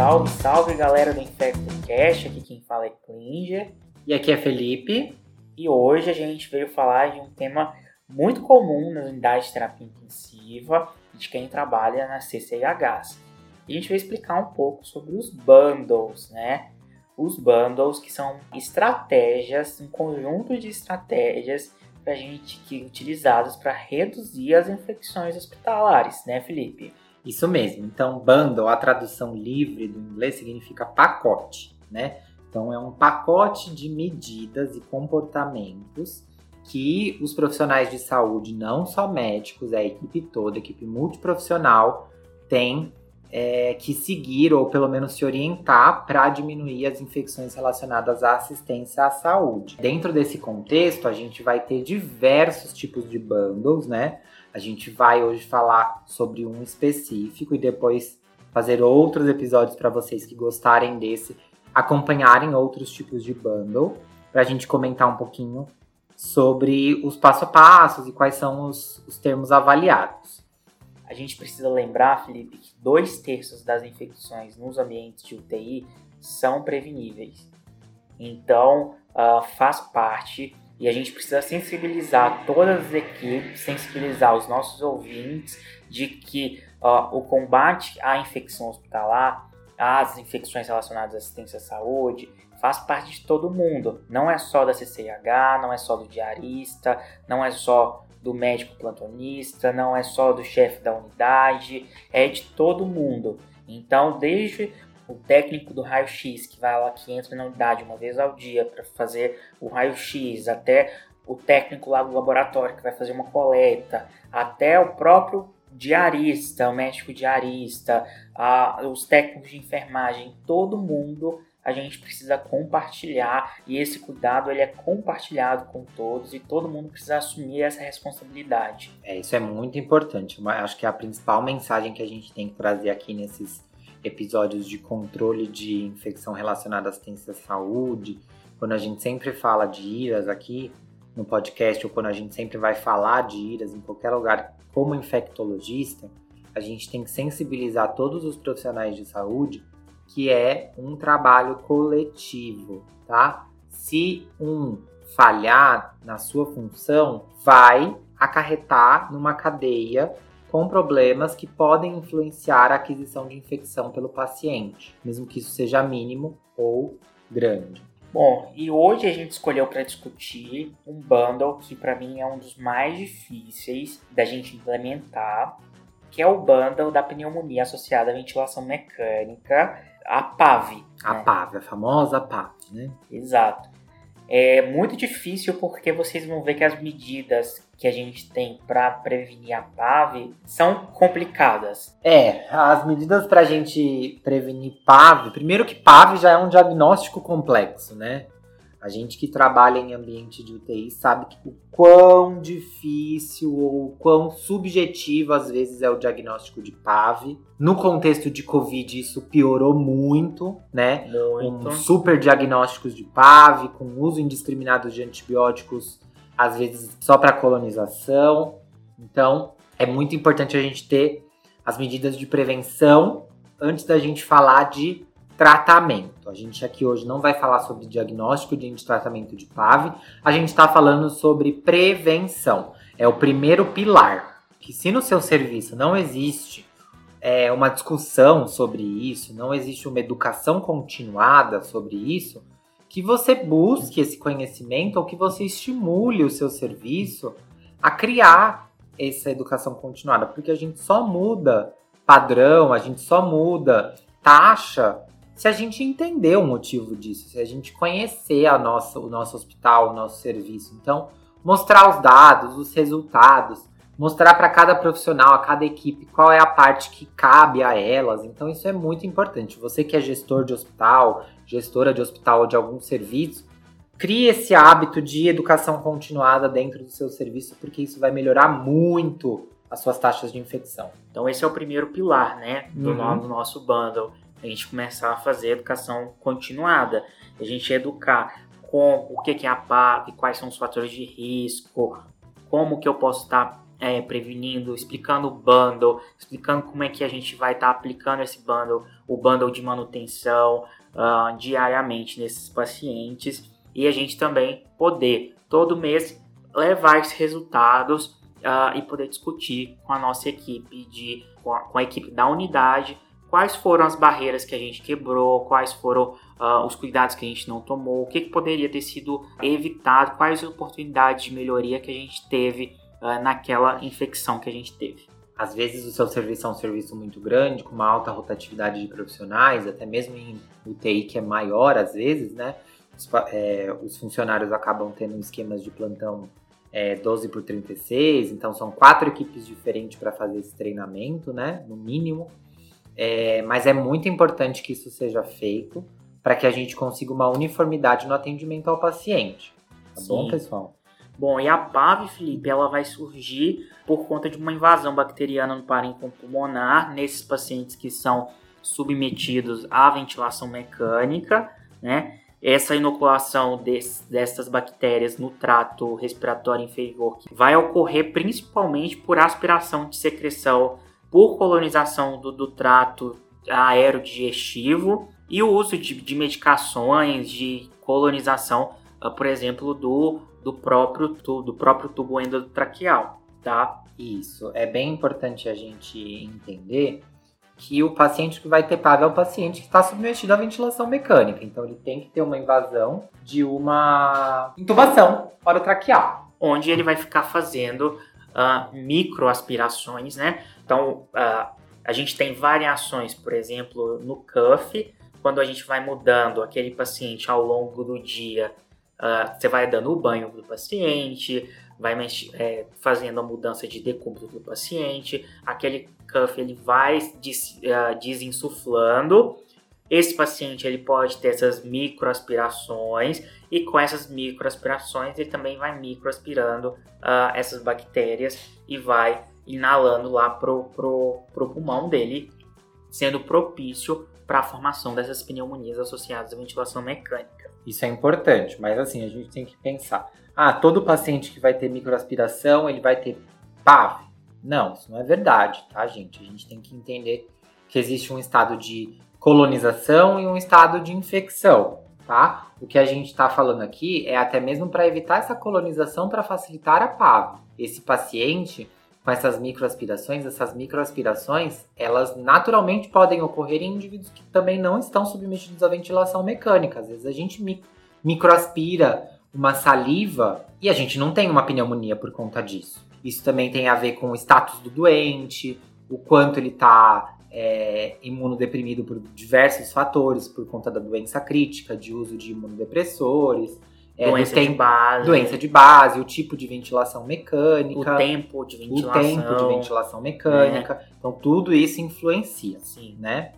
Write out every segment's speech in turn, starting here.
Salve, salve galera do InfectoCast, aqui quem fala é Klinger. E aqui é Felipe. E hoje a gente veio falar de um tema muito comum nas unidades de terapia intensiva de quem trabalha nas CCIHs. E a gente vai explicar um pouco sobre os bundles, né? Os bundles que são estratégias, um conjunto de estratégias para gente que utilizadas para reduzir as infecções hospitalares, né, Felipe? Isso mesmo. Então, bundle, a tradução livre do inglês significa pacote, né? Então, é um pacote de medidas e comportamentos que os profissionais de saúde, não só médicos, a equipe toda, a equipe multiprofissional, tem é, que seguir ou pelo menos se orientar para diminuir as infecções relacionadas à assistência à saúde. Dentro desse contexto, a gente vai ter diversos tipos de bundles, né? A gente vai hoje falar sobre um específico e depois fazer outros episódios para vocês que gostarem desse, acompanharem outros tipos de bundle, para a gente comentar um pouquinho sobre os passo a passos e quais são os, os termos avaliados. A gente precisa lembrar, Felipe, que dois terços das infecções nos ambientes de UTI são preveníveis. Então, uh, faz parte e a gente precisa sensibilizar todas as equipes, sensibilizar os nossos ouvintes de que o combate à infecção hospitalar, às infecções relacionadas à assistência à saúde, faz parte de todo mundo. Não é só da CCH, não é só do diarista, não é só do médico plantonista, não é só do chefe da unidade, é de todo mundo. Então, desde o técnico do raio-x que vai lá que entra na unidade uma vez ao dia para fazer o raio-x, até o técnico lá do laboratório que vai fazer uma coleta, até o próprio diarista, o médico diarista, a, os técnicos de enfermagem, todo mundo a gente precisa compartilhar e esse cuidado ele é compartilhado com todos e todo mundo precisa assumir essa responsabilidade. É, isso é muito importante. Acho que é a principal mensagem que a gente tem que trazer aqui nesses episódios de controle de infecção relacionada à assistência à saúde, quando a gente sempre fala de IRAS aqui no podcast, ou quando a gente sempre vai falar de IRAS em qualquer lugar como infectologista, a gente tem que sensibilizar todos os profissionais de saúde que é um trabalho coletivo, tá? Se um falhar na sua função, vai acarretar numa cadeia com problemas que podem influenciar a aquisição de infecção pelo paciente, mesmo que isso seja mínimo ou grande. Bom, e hoje a gente escolheu para discutir um bundle que para mim é um dos mais difíceis da gente implementar, que é o bundle da pneumonia associada à ventilação mecânica, a PAV. A né? PAV, a famosa PAV, né? Exato. É muito difícil porque vocês vão ver que as medidas que a gente tem para prevenir a PAV são complicadas. É, as medidas para a gente prevenir PAV, primeiro que PAV já é um diagnóstico complexo, né? A gente que trabalha em ambiente de UTI sabe que o quão difícil ou quão subjetivo às vezes é o diagnóstico de PAV. No contexto de Covid, isso piorou muito, né? Muito. Com super diagnósticos de PAV, com uso indiscriminado de antibióticos, às vezes só para colonização. Então, é muito importante a gente ter as medidas de prevenção antes da gente falar de tratamento. A gente aqui hoje não vai falar sobre diagnóstico de tratamento de PAV, a gente está falando sobre prevenção. É o primeiro pilar. Que se no seu serviço não existe é, uma discussão sobre isso, não existe uma educação continuada sobre isso, que você busque esse conhecimento ou que você estimule o seu serviço a criar essa educação continuada, porque a gente só muda padrão, a gente só muda taxa se a gente entender o motivo disso, se a gente conhecer a nossa, o nosso hospital, o nosso serviço. Então, mostrar os dados, os resultados, mostrar para cada profissional, a cada equipe, qual é a parte que cabe a elas. Então, isso é muito importante. Você que é gestor de hospital, gestora de hospital ou de algum serviço, crie esse hábito de educação continuada dentro do seu serviço, porque isso vai melhorar muito as suas taxas de infecção. Então esse é o primeiro pilar, né, do, uhum. no, do nosso bundle a gente começar a fazer educação continuada, a gente educar com o que é a PAP, quais são os fatores de risco, como que eu posso estar é, prevenindo, explicando o bundle, explicando como é que a gente vai estar tá aplicando esse bundle, o bundle de manutenção uh, diariamente nesses pacientes e a gente também poder todo mês levar esses resultados uh, e poder discutir com a nossa equipe de com a, com a, equipe da unidade quais foram as barreiras que a gente quebrou, quais foram uh, os cuidados que a gente não tomou, o que, que poderia ter sido evitado, quais oportunidades de melhoria que a gente teve uh, naquela infecção que a gente teve. Às vezes o seu serviço é um serviço muito grande, com uma alta rotatividade de profissionais, até mesmo em UTI que é maior às vezes, né? Os, é, os funcionários acabam tendo esquemas de plantão é, 12 por 36, então são quatro equipes diferentes para fazer esse treinamento, né? No mínimo. É, mas é muito importante que isso seja feito para que a gente consiga uma uniformidade no atendimento ao paciente. Tá Sim. bom, pessoal? Bom, e a PAV, Felipe, ela vai surgir por conta de uma invasão bacteriana no parênquima pulmonar nesses pacientes que são submetidos à ventilação mecânica, né? Essa inoculação desse, dessas bactérias no trato respiratório inferior vai ocorrer principalmente por aspiração de secreção por colonização do, do trato aerodigestivo e o uso de, de medicações de colonização, uh, por exemplo, do, do, próprio, tubo, do próprio tubo endotraqueal, tá? Isso, é bem importante a gente entender que o paciente que vai ter PAV é o paciente que está submetido à ventilação mecânica. Então ele tem que ter uma invasão de uma intubação orotraqueal. Onde ele vai ficar fazendo uh, microaspirações, né? Então uh, a gente tem variações, por exemplo, no cuff, quando a gente vai mudando aquele paciente ao longo do dia, uh, você vai dando o banho do paciente, vai é, fazendo a mudança de decúbito do paciente, aquele cuff ele vai des, uh, desinsuflando. Esse paciente ele pode ter essas microaspirações e com essas microaspirações ele também vai microaspirando uh, essas bactérias e vai inalando lá pro, pro, pro pulmão dele, sendo propício para a formação dessas pneumonias associadas à ventilação mecânica. Isso é importante, mas assim, a gente tem que pensar ah, todo paciente que vai ter microaspiração, ele vai ter PAV. Não, isso não é verdade, tá, gente? A gente tem que entender que existe um estado de colonização e um estado de infecção, tá? O que a gente está falando aqui é até mesmo para evitar essa colonização para facilitar a PAV. Esse paciente com essas microaspirações, essas microaspirações, elas naturalmente podem ocorrer em indivíduos que também não estão submetidos à ventilação mecânica. Às vezes a gente microaspira uma saliva e a gente não tem uma pneumonia por conta disso. Isso também tem a ver com o status do doente, o quanto ele está é, imunodeprimido por diversos fatores, por conta da doença crítica, de uso de imunodepressores. É, doença de base. Doença de base, o tipo de ventilação mecânica. O tempo de ventilação. O tempo de ventilação mecânica. É. Então, tudo isso influencia, Sim. né?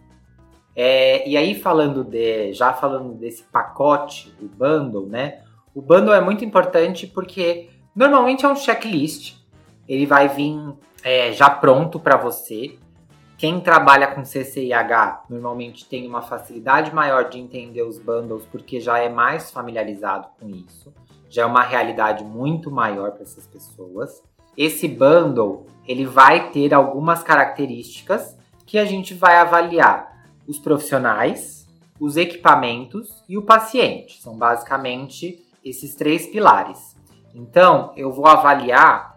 É, e aí, falando de... Já falando desse pacote, o bundle, né? O bundle é muito importante porque normalmente é um checklist. Ele vai vir é, já pronto para você. Quem trabalha com CCIH normalmente tem uma facilidade maior de entender os bundles porque já é mais familiarizado com isso. Já é uma realidade muito maior para essas pessoas. Esse bundle ele vai ter algumas características que a gente vai avaliar os profissionais, os equipamentos e o paciente. São basicamente esses três pilares. Então, eu vou avaliar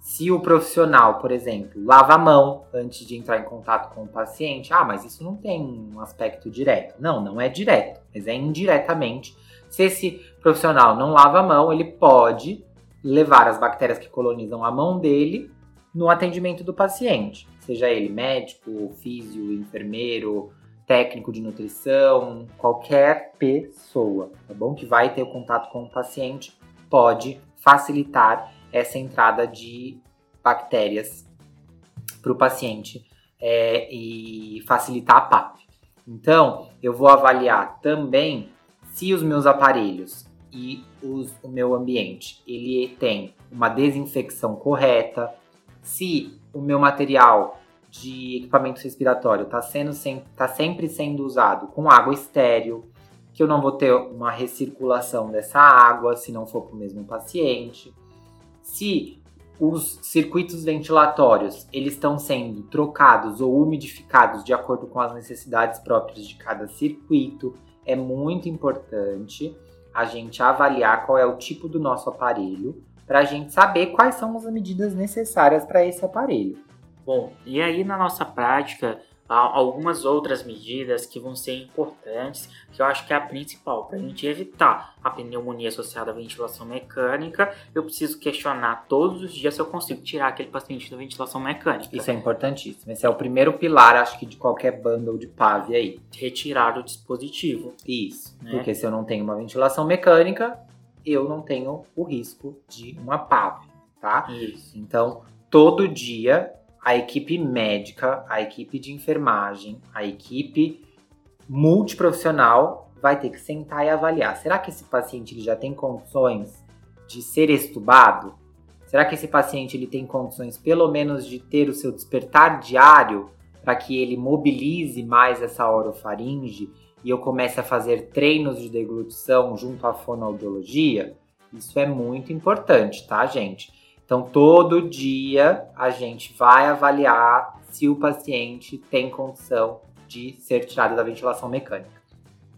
se o profissional, por exemplo, lava a mão antes de entrar em contato com o paciente. Ah, mas isso não tem um aspecto direto. Não, não é direto, mas é indiretamente. Se esse profissional não lava a mão, ele pode levar as bactérias que colonizam a mão dele no atendimento do paciente, seja ele médico, físio, enfermeiro, técnico de nutrição, qualquer pessoa, tá bom? Que vai ter o contato com o paciente pode facilitar essa entrada de bactérias para o paciente é, e facilitar a PAP. Então, eu vou avaliar também se os meus aparelhos e os, o meu ambiente ele tem uma desinfecção correta, se o meu material de equipamento respiratório está sendo tá sempre sendo usado com água estéreo, que eu não vou ter uma recirculação dessa água se não for para o mesmo paciente. Se os circuitos ventilatórios eles estão sendo trocados ou umidificados de acordo com as necessidades próprias de cada circuito. É muito importante a gente avaliar qual é o tipo do nosso aparelho para a gente saber quais são as medidas necessárias para esse aparelho. Bom, e aí na nossa prática, algumas outras medidas que vão ser importantes, que eu acho que é a principal. Para a gente evitar a pneumonia associada à ventilação mecânica, eu preciso questionar todos os dias se eu consigo tirar aquele paciente da ventilação mecânica. Isso é importantíssimo. Esse é o primeiro pilar, acho que, de qualquer bundle de PAV aí. Retirar o dispositivo. Isso. Né? Porque se eu não tenho uma ventilação mecânica, eu não tenho o risco de uma PAV, tá? Isso. Então, todo dia a equipe médica, a equipe de enfermagem, a equipe multiprofissional vai ter que sentar e avaliar. Será que esse paciente ele já tem condições de ser estubado? Será que esse paciente ele tem condições pelo menos de ter o seu despertar diário para que ele mobilize mais essa orofaringe e eu comece a fazer treinos de deglutição junto à fonoaudiologia? Isso é muito importante, tá, gente? Então, todo dia a gente vai avaliar se o paciente tem condição de ser tirado da ventilação mecânica.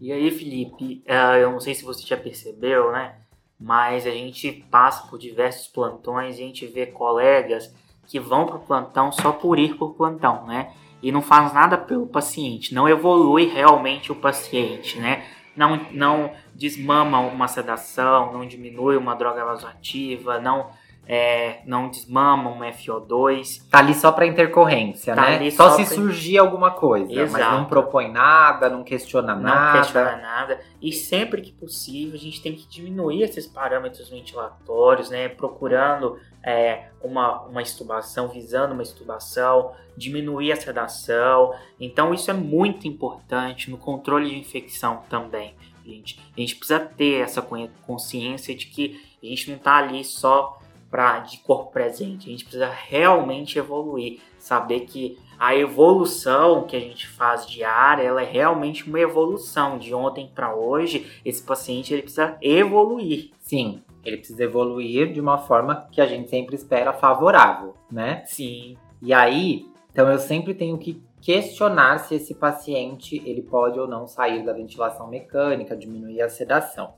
E aí, Felipe, é, eu não sei se você já percebeu, né? Mas a gente passa por diversos plantões e a gente vê colegas que vão para o plantão só por ir para o plantão, né? E não faz nada pelo paciente, não evolui realmente o paciente, né? Não, não desmama uma sedação, não diminui uma droga vasoativa, não é, não desmama um FO2. Tá ali só para intercorrência, tá né? Só, só, se pra... surgir alguma coisa, Exato. mas não propõe nada, não questiona não nada. Não questiona nada. E sempre que possível, a gente tem que diminuir esses parâmetros ventilatórios, né? Procurando é, uma, uma estubação, visando uma estubação, diminuir a sedação. Então, isso é muito importante no controle de infecção também. Gente. A gente precisa ter essa consciência de que a gente não está ali só pra, de corpo presente. A gente precisa realmente evoluir, saber que a evolução que a gente faz diária, ela é realmente uma evolução de ontem para hoje. Esse paciente ele precisa evoluir. Sim, ele precisa evoluir de uma forma que a gente sempre espera favorável, né? Sim. E aí, então eu sempre tenho que questionar se esse paciente ele pode ou não sair da ventilação mecânica, diminuir a sedação.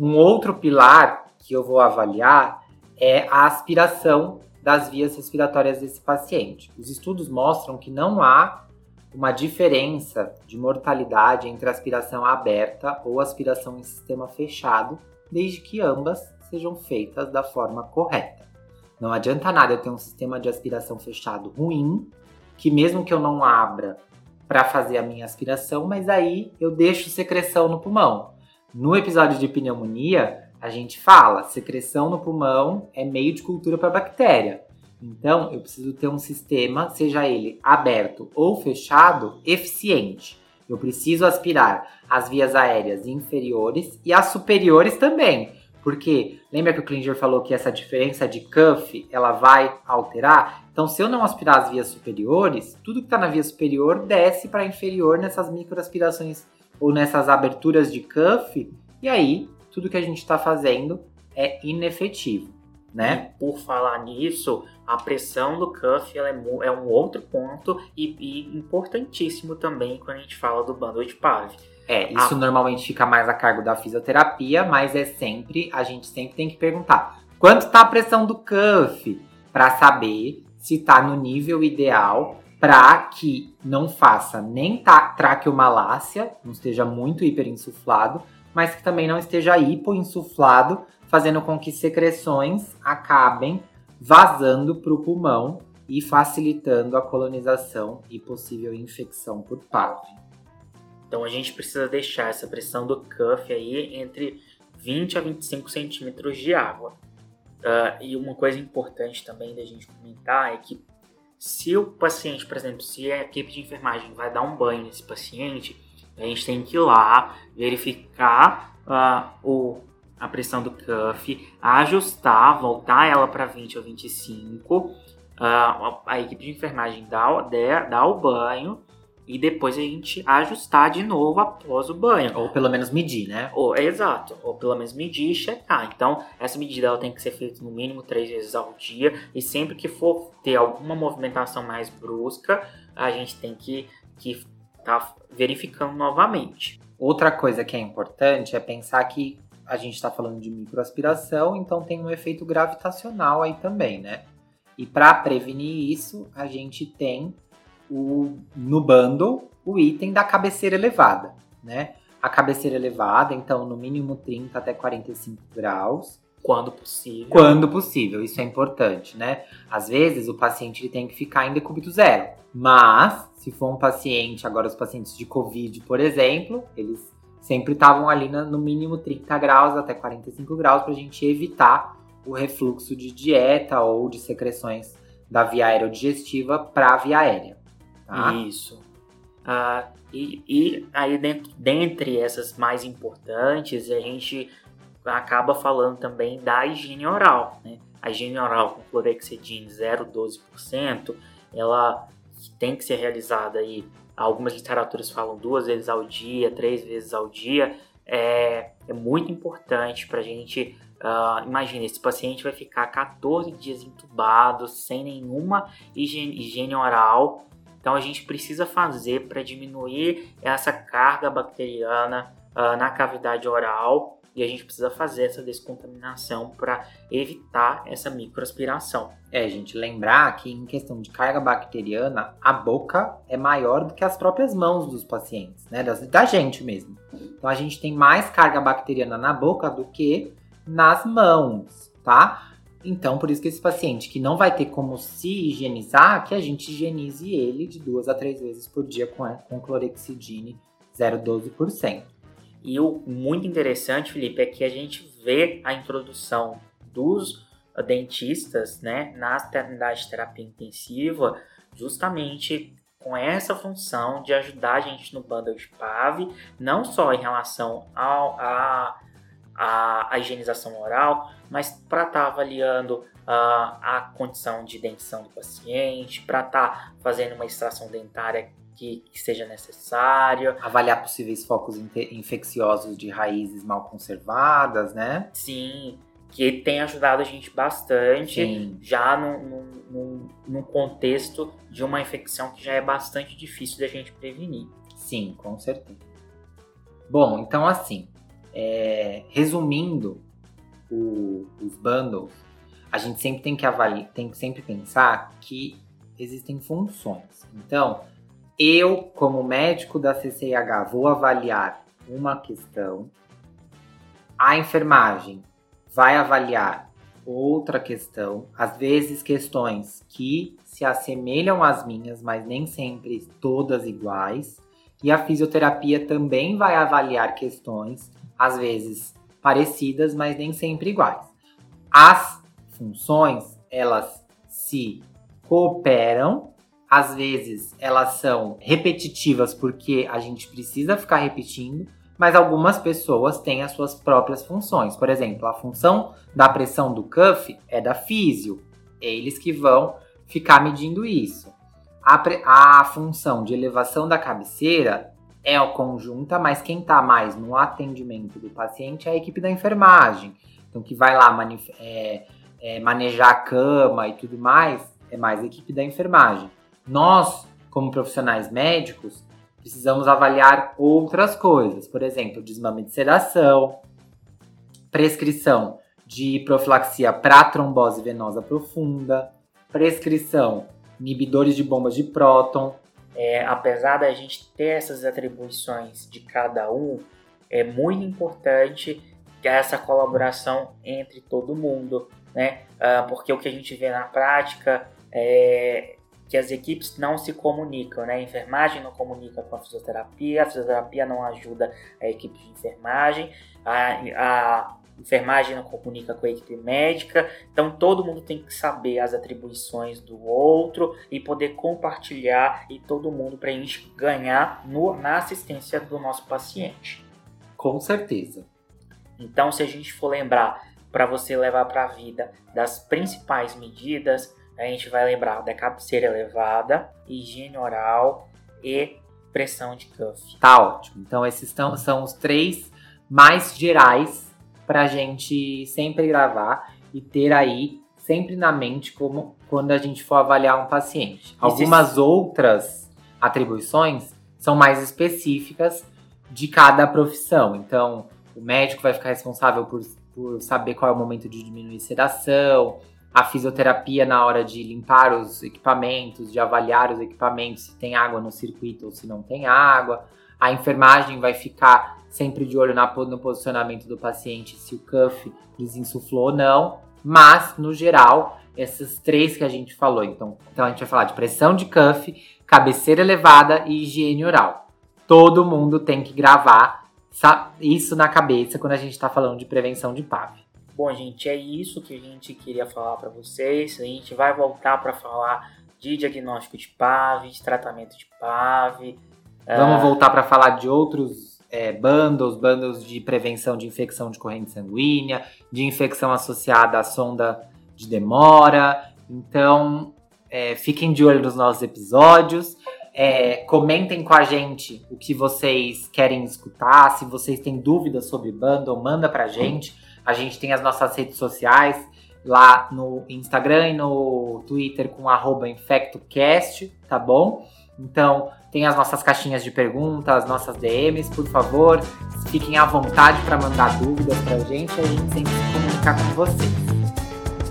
Um outro pilar que eu vou avaliar é a aspiração das vias respiratórias desse paciente. Os estudos mostram que não há uma diferença de mortalidade entre aspiração aberta ou aspiração em sistema fechado, desde que ambas sejam feitas da forma correta. Não adianta nada eu ter um sistema de aspiração fechado ruim, que mesmo que eu não abra para fazer a minha aspiração, mas aí eu deixo secreção no pulmão. No episódio de pneumonia, a gente fala, secreção no pulmão é meio de cultura para bactéria. Então, eu preciso ter um sistema, seja ele aberto ou fechado, eficiente. Eu preciso aspirar as vias aéreas inferiores e as superiores também. Porque lembra que o Klinger falou que essa diferença de cuff ela vai alterar? Então, se eu não aspirar as vias superiores, tudo que está na via superior desce para inferior nessas microaspirações ou nessas aberturas de cuff, e aí tudo que a gente está fazendo é inefetivo, né? Por falar nisso, a pressão do cuff é, é, um outro ponto e, e, importantíssimo também quando a gente fala do bundle de PAV. É, isso a... normalmente fica mais a cargo da fisioterapia, mas é sempre, a gente sempre tem que perguntar quanto está a pressão do cuff para saber se está no nível ideal para que não faça nem traqueomalácia, não esteja muito hiperinsuflado, mas que também não esteja hipoinsuflado, fazendo com que secreções acabem vazando para o pulmão e facilitando a colonização e possível infecção por PAV. Então a gente precisa deixar essa pressão do cuff aí entre 20 a 25 centímetros de água. Uh, e uma coisa importante também da gente comentar é que se o paciente, por exemplo, se a equipe de enfermagem vai dar um banho nesse paciente, a gente tem que ir lá, verificar uh, o, a pressão do cuff, ajustar, voltar ela para 20 ou 25. Uh, a, a equipe de enfermagem dá, dá, dá o banho e depois a gente ajustar de novo após o banho. Ou pelo menos medir, né? Ou, exato, ou pelo menos medir e checar. Então, essa medida ela tem que ser feita no mínimo três vezes ao dia e sempre que for ter alguma movimentação mais brusca, a gente tem que que tá verificando novamente. Outra coisa que é importante é pensar que a gente está falando de microaspiração, então tem um efeito gravitacional aí também, né? E para prevenir isso, a gente tem o, no bundle o item da cabeceira elevada, né? A cabeceira elevada, então no mínimo 30 até 45 graus. Quando possível. Quando possível, isso é importante, né? Às vezes o paciente ele tem que ficar em decúbito zero. Mas, se for um paciente, agora os pacientes de Covid, por exemplo, eles sempre estavam ali no mínimo 30 graus até 45 graus para a gente evitar o refluxo de dieta ou de secreções da via aerodigestiva para a via aérea. Tá? Isso. Ah, e, e aí, dentro, dentre essas mais importantes, a gente acaba falando também da higiene oral. Né? A higiene oral com clorexidine 0,12%, ela tem que ser realizada aí. Algumas literaturas falam duas vezes ao dia, três vezes ao dia. É, é muito importante para a gente. Uh, imagina, esse paciente vai ficar 14 dias entubado, sem nenhuma higiene, higiene oral. Então a gente precisa fazer para diminuir essa carga bacteriana uh, na cavidade oral e a gente precisa fazer essa descontaminação para evitar essa microaspiração. É, gente, lembrar que em questão de carga bacteriana, a boca é maior do que as próprias mãos dos pacientes, né? Da, da gente mesmo. Então a gente tem mais carga bacteriana na boca do que nas mãos, tá? Então, por isso que esse paciente que não vai ter como se higienizar, que a gente higienize ele de duas a três vezes por dia com, com clorexidine 0,12%. E o muito interessante, Felipe, é que a gente vê a introdução dos dentistas né, na de terapia intensiva justamente com essa função de ajudar a gente no bundle de PAV, não só em relação ao, a, a, a higienização oral, mas para estar tá avaliando uh, a condição de dentição do paciente, para estar tá fazendo uma extração dentária que, que seja necessário. Avaliar possíveis focos infecciosos de raízes mal conservadas, né? Sim, que tem ajudado a gente bastante Sim. já num, num, num contexto de uma infecção que já é bastante difícil da gente prevenir. Sim, com certeza. Bom, então assim, é, resumindo o, os bundles, a gente sempre tem que avaliar, tem que sempre pensar que existem funções. Então, eu, como médico da CCIH, vou avaliar uma questão, a enfermagem vai avaliar outra questão, às vezes questões que se assemelham às minhas, mas nem sempre todas iguais, e a fisioterapia também vai avaliar questões, às vezes parecidas, mas nem sempre iguais. As funções, elas se cooperam às vezes elas são repetitivas porque a gente precisa ficar repetindo, mas algumas pessoas têm as suas próprias funções. Por exemplo, a função da pressão do cuff é da físio, eles que vão ficar medindo isso. A, a função de elevação da cabeceira é conjunta, mas quem está mais no atendimento do paciente é a equipe da enfermagem. Então, que vai lá é, é, manejar a cama e tudo mais, é mais a equipe da enfermagem. Nós, como profissionais médicos, precisamos avaliar outras coisas, por exemplo, desmame de sedação, prescrição de profilaxia para trombose venosa profunda, prescrição inibidores de bombas de próton. É, apesar da gente ter essas atribuições de cada um, é muito importante essa colaboração entre todo mundo, né? Ah, porque o que a gente vê na prática é, que as equipes não se comunicam, né? A enfermagem não comunica com a fisioterapia, a fisioterapia não ajuda a equipe de enfermagem, a, a enfermagem não comunica com a equipe médica, então todo mundo tem que saber as atribuições do outro e poder compartilhar e todo mundo para a gente ganhar no, na assistência do nosso paciente. Com certeza. Então, se a gente for lembrar para você levar para a vida das principais medidas, a gente vai lembrar da cabeceira elevada, higiene oral e pressão de cuff. Tá ótimo. Então, esses tão, são os três mais gerais para a gente sempre gravar e ter aí sempre na mente como quando a gente for avaliar um paciente. Algumas outras atribuições são mais específicas de cada profissão. Então, o médico vai ficar responsável por, por saber qual é o momento de diminuir sedação, a fisioterapia na hora de limpar os equipamentos, de avaliar os equipamentos, se tem água no circuito ou se não tem água. A enfermagem vai ficar sempre de olho na, no posicionamento do paciente, se o cuff desinsuflou ou não. Mas, no geral, esses três que a gente falou. Então, então a gente vai falar de pressão de cuff, cabeceira elevada e higiene oral. Todo mundo tem que gravar isso na cabeça quando a gente está falando de prevenção de PAV. Bom, gente, é isso que a gente queria falar para vocês. A gente vai voltar para falar de diagnóstico de PAV, de tratamento de PAV. Vamos uh... voltar para falar de outros é, bundles, bundles de prevenção de infecção de corrente sanguínea, de infecção associada à sonda de demora. Então, é, fiquem de olho nos nossos episódios. É, comentem com a gente o que vocês querem escutar. Se vocês têm dúvidas sobre bundle, manda pra gente. A gente tem as nossas redes sociais lá no Instagram e no Twitter com InfectoCast, tá bom? Então, tem as nossas caixinhas de perguntas, as nossas DMs, por favor, fiquem à vontade para mandar dúvidas pra gente e a gente sempre se comunicar com vocês.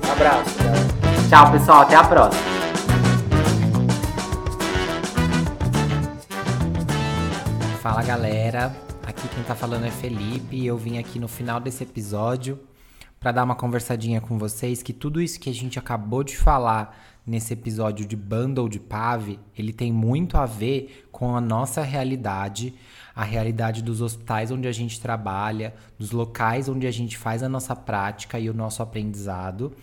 Um abraço, Tchau, pessoal, até a próxima. Fala galera, Aqui quem tá falando é Felipe e eu vim aqui no final desse episódio para dar uma conversadinha com vocês que tudo isso que a gente acabou de falar nesse episódio de Bundle de Pave, ele tem muito a ver com a nossa realidade, a realidade dos hospitais onde a gente trabalha, dos locais onde a gente faz a nossa prática e o nosso aprendizado,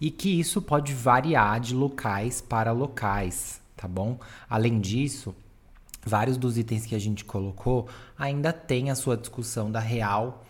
e que isso pode variar de locais para locais, tá bom? Além disso, vários dos itens que a gente colocou ainda tem a sua discussão da real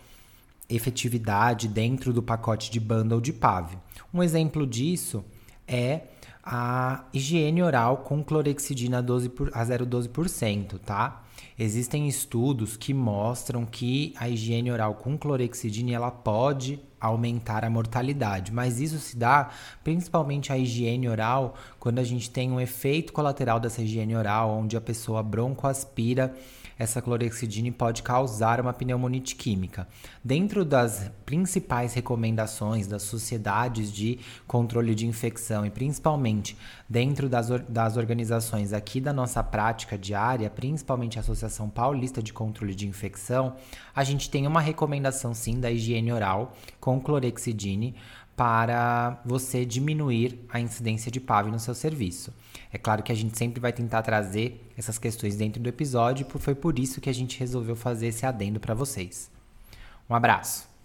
efetividade dentro do pacote de bundle de PAV. Um exemplo disso é a higiene oral com clorexidina 12 por, a 0,12%, tá? Existem estudos que mostram que a higiene oral com clorexidina ela pode aumentar a mortalidade, mas isso se dá principalmente a higiene oral quando a gente tem um efeito colateral dessa higiene oral, onde a pessoa broncoaspira essa clorexidina pode causar uma pneumonite química. Dentro das principais recomendações das sociedades de controle de infecção e principalmente dentro das, das organizações aqui da nossa prática diária, principalmente a Associação Paulista de Controle de Infecção, a gente tem uma recomendação sim da higiene oral com clorexidine para você diminuir a incidência de PAV no seu serviço. É claro que a gente sempre vai tentar trazer essas questões dentro do episódio, foi por isso que a gente resolveu fazer esse adendo para vocês. Um abraço.